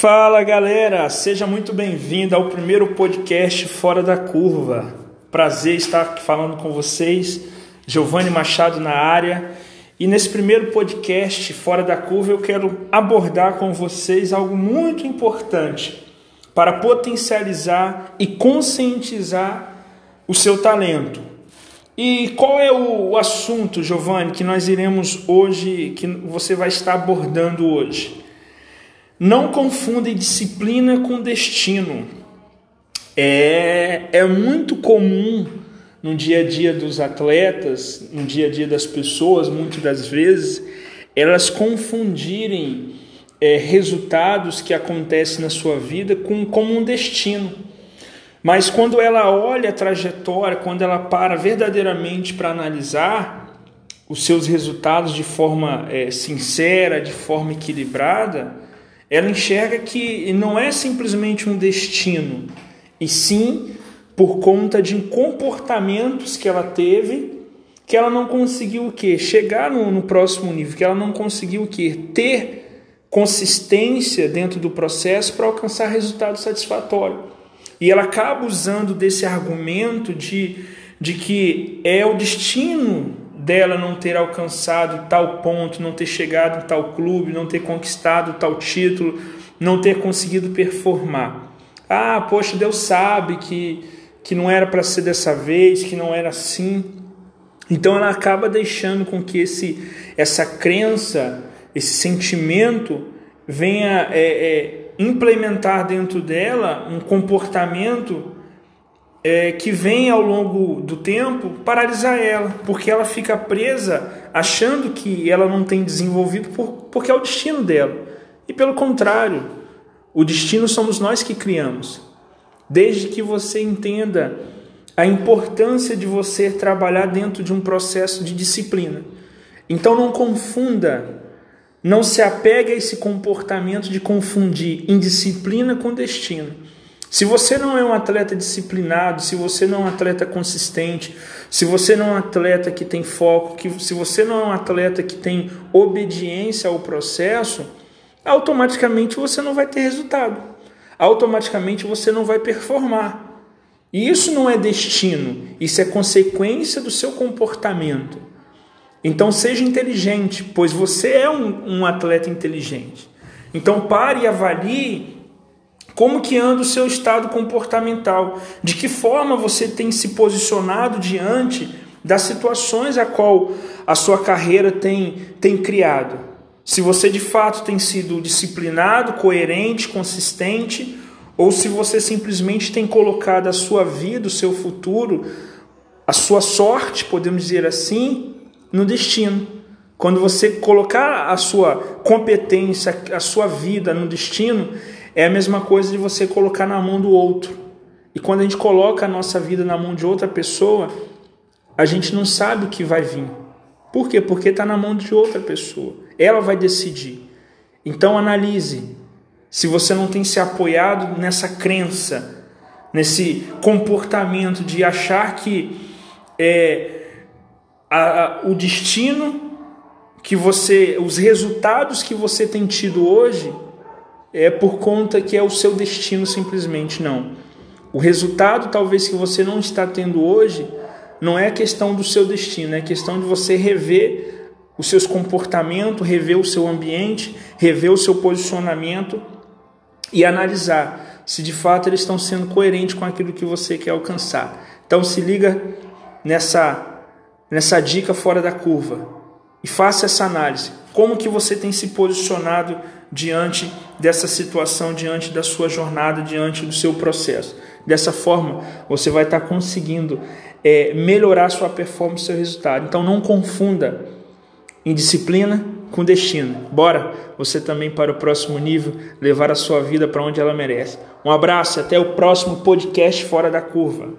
Fala galera, seja muito bem-vindo ao primeiro podcast Fora da Curva. Prazer estar falando com vocês, Giovanni Machado na área. E nesse primeiro podcast Fora da Curva eu quero abordar com vocês algo muito importante para potencializar e conscientizar o seu talento. E qual é o assunto, Giovanni, que nós iremos hoje, que você vai estar abordando hoje? Não confundem disciplina com destino. É, é muito comum no dia a dia dos atletas, no dia a dia das pessoas, muitas das vezes, elas confundirem é, resultados que acontecem na sua vida com como um destino. Mas quando ela olha a trajetória, quando ela para verdadeiramente para analisar os seus resultados de forma é, sincera, de forma equilibrada, ela enxerga que não é simplesmente um destino, e sim por conta de comportamentos que ela teve, que ela não conseguiu o quê? Chegar no, no próximo nível, que ela não conseguiu o quê? Ter consistência dentro do processo para alcançar resultado satisfatório. E ela acaba usando desse argumento de, de que é o destino dela não ter alcançado tal ponto, não ter chegado em tal clube, não ter conquistado tal título, não ter conseguido performar. Ah, poxa, Deus sabe que, que não era para ser dessa vez, que não era assim. Então ela acaba deixando com que esse, essa crença, esse sentimento venha é, é, implementar dentro dela um comportamento é, que vem ao longo do tempo paralisar ela, porque ela fica presa achando que ela não tem desenvolvido por, porque é o destino dela. E pelo contrário, o destino somos nós que criamos. Desde que você entenda a importância de você trabalhar dentro de um processo de disciplina. Então não confunda, não se apegue a esse comportamento de confundir indisciplina com destino. Se você não é um atleta disciplinado, se você não é um atleta consistente, se você não é um atleta que tem foco, que, se você não é um atleta que tem obediência ao processo, automaticamente você não vai ter resultado. Automaticamente você não vai performar. E isso não é destino, isso é consequência do seu comportamento. Então seja inteligente, pois você é um, um atleta inteligente. Então pare e avalie como que anda o seu estado comportamental? De que forma você tem se posicionado diante das situações a qual a sua carreira tem, tem criado? Se você de fato tem sido disciplinado, coerente, consistente, ou se você simplesmente tem colocado a sua vida, o seu futuro, a sua sorte, podemos dizer assim, no destino. Quando você colocar a sua competência, a sua vida no destino, é a mesma coisa de você colocar na mão do outro. E quando a gente coloca a nossa vida na mão de outra pessoa, a gente não sabe o que vai vir. Por quê? Porque está na mão de outra pessoa. Ela vai decidir. Então analise se você não tem se apoiado nessa crença, nesse comportamento de achar que é, a, a, o destino que você, os resultados que você tem tido hoje é por conta que é o seu destino simplesmente não. O resultado talvez que você não está tendo hoje não é questão do seu destino, é questão de você rever os seus comportamentos, rever o seu ambiente, rever o seu posicionamento e analisar se de fato eles estão sendo coerentes com aquilo que você quer alcançar. Então se liga nessa nessa dica fora da curva e faça essa análise. Como que você tem se posicionado diante dessa situação, diante da sua jornada, diante do seu processo. Dessa forma, você vai estar conseguindo é, melhorar sua performance, seu resultado. Então, não confunda indisciplina com destino. Bora você também para o próximo nível, levar a sua vida para onde ela merece. Um abraço, até o próximo podcast Fora da Curva.